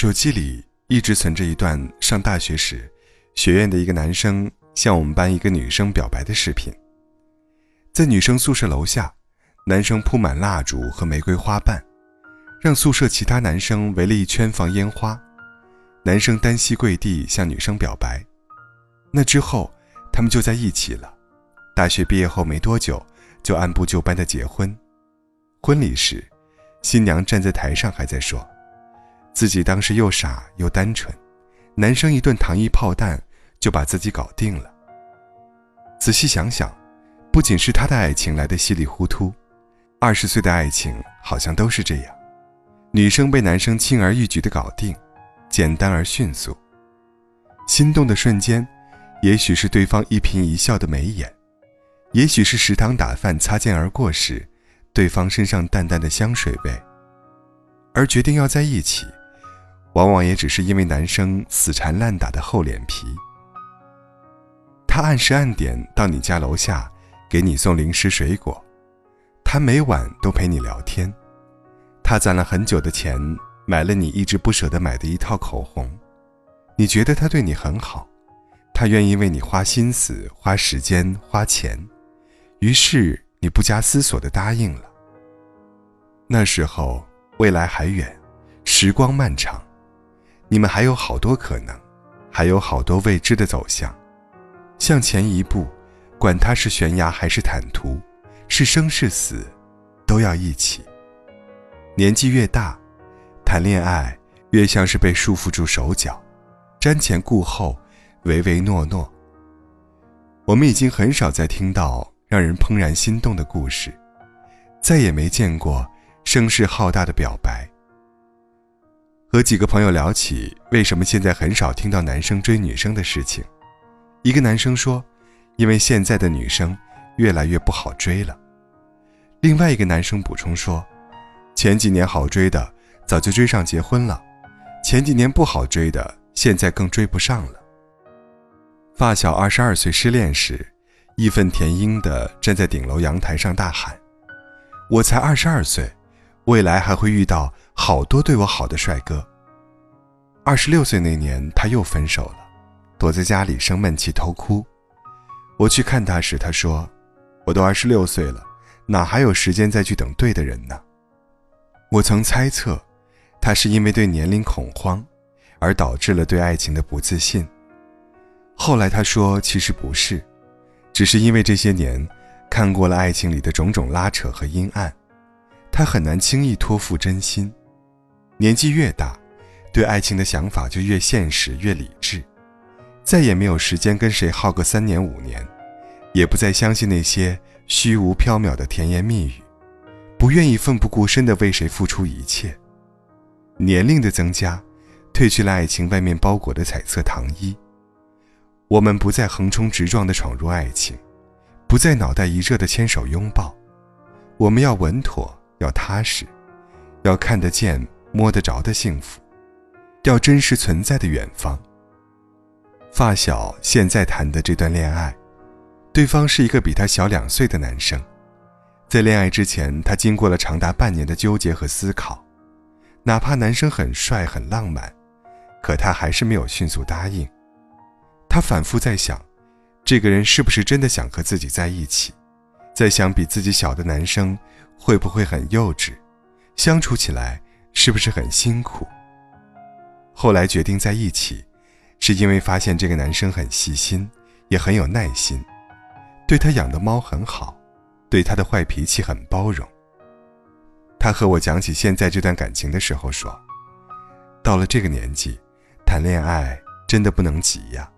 手机里一直存着一段上大学时，学院的一个男生向我们班一个女生表白的视频。在女生宿舍楼下，男生铺满蜡烛和玫瑰花瓣，让宿舍其他男生围了一圈放烟花。男生单膝跪地向女生表白，那之后他们就在一起了。大学毕业后没多久，就按部就班的结婚。婚礼时，新娘站在台上还在说，自己当时又傻又单纯，男生一顿糖衣炮弹就把自己搞定了。仔细想想，不仅是他的爱情来得稀里糊涂，二十岁的爱情好像都是这样，女生被男生轻而易举的搞定。简单而迅速。心动的瞬间，也许是对方一颦一笑的眉眼，也许是食堂打饭擦肩而过时，对方身上淡淡的香水味。而决定要在一起，往往也只是因为男生死缠烂打的厚脸皮。他按时按点到你家楼下，给你送零食水果；他每晚都陪你聊天；他攒了很久的钱。买了你一直不舍得买的一套口红，你觉得他对你很好，他愿意为你花心思、花时间、花钱，于是你不加思索的答应了。那时候未来还远，时光漫长，你们还有好多可能，还有好多未知的走向，向前一步，管它是悬崖还是坦途，是生是死，都要一起。年纪越大。谈恋爱越像是被束缚住手脚，瞻前顾后，唯唯诺诺。我们已经很少再听到让人怦然心动的故事，再也没见过声势浩大的表白。和几个朋友聊起为什么现在很少听到男生追女生的事情，一个男生说：“因为现在的女生越来越不好追了。”另外一个男生补充说：“前几年好追的。”早就追上结婚了，前几年不好追的，现在更追不上了。发小二十二岁失恋时，义愤填膺地站在顶楼阳台上大喊：“我才二十二岁，未来还会遇到好多对我好的帅哥。”二十六岁那年，他又分手了，躲在家里生闷气偷哭。我去看他时，他说：“我都二十六岁了，哪还有时间再去等对的人呢？”我曾猜测。他是因为对年龄恐慌，而导致了对爱情的不自信。后来他说，其实不是，只是因为这些年看过了爱情里的种种拉扯和阴暗，他很难轻易托付真心。年纪越大，对爱情的想法就越现实、越理智，再也没有时间跟谁耗个三年五年，也不再相信那些虚无缥缈的甜言蜜语，不愿意奋不顾身地为谁付出一切。年龄的增加，褪去了爱情外面包裹的彩色糖衣。我们不再横冲直撞地闯入爱情，不再脑袋一热的牵手拥抱。我们要稳妥，要踏实，要看得见、摸得着的幸福，要真实存在的远方。发小现在谈的这段恋爱，对方是一个比他小两岁的男生。在恋爱之前，他经过了长达半年的纠结和思考。哪怕男生很帅很浪漫，可他还是没有迅速答应。他反复在想，这个人是不是真的想和自己在一起？在想比自己小的男生会不会很幼稚，相处起来是不是很辛苦？后来决定在一起，是因为发现这个男生很细心，也很有耐心，对他养的猫很好，对他的坏脾气很包容。他和我讲起现在这段感情的时候说：“到了这个年纪，谈恋爱真的不能急呀。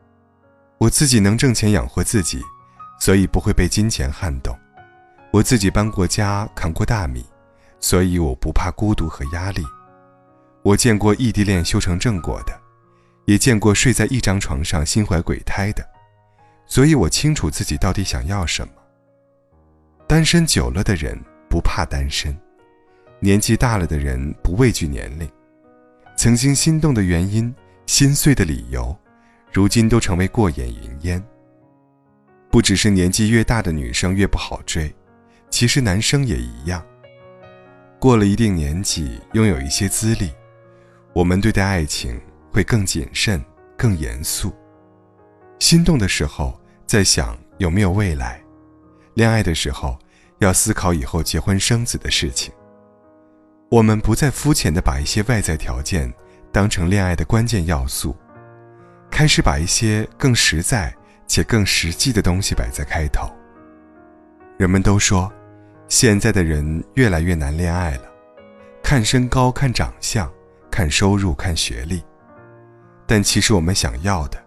我自己能挣钱养活自己，所以不会被金钱撼动。我自己搬过家，扛过大米，所以我不怕孤独和压力。我见过异地恋修成正果的，也见过睡在一张床上心怀鬼胎的，所以我清楚自己到底想要什么。单身久了的人不怕单身。”年纪大了的人不畏惧年龄，曾经心动的原因、心碎的理由，如今都成为过眼云烟。不只是年纪越大的女生越不好追，其实男生也一样。过了一定年纪，拥有一些资历，我们对待爱情会更谨慎、更严肃。心动的时候在想有没有未来，恋爱的时候要思考以后结婚生子的事情。我们不再肤浅的把一些外在条件当成恋爱的关键要素，开始把一些更实在且更实际的东西摆在开头。人们都说，现在的人越来越难恋爱了，看身高、看长相、看收入、看学历。但其实我们想要的，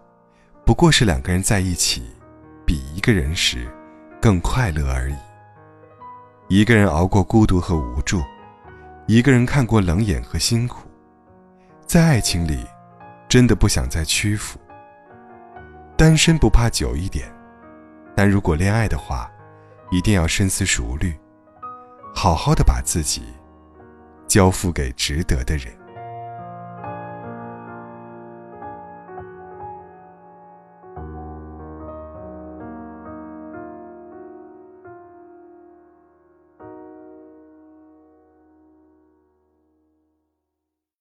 不过是两个人在一起，比一个人时更快乐而已。一个人熬过孤独和无助。一个人看过冷眼和辛苦，在爱情里，真的不想再屈服。单身不怕久一点，但如果恋爱的话，一定要深思熟虑，好好的把自己交付给值得的人。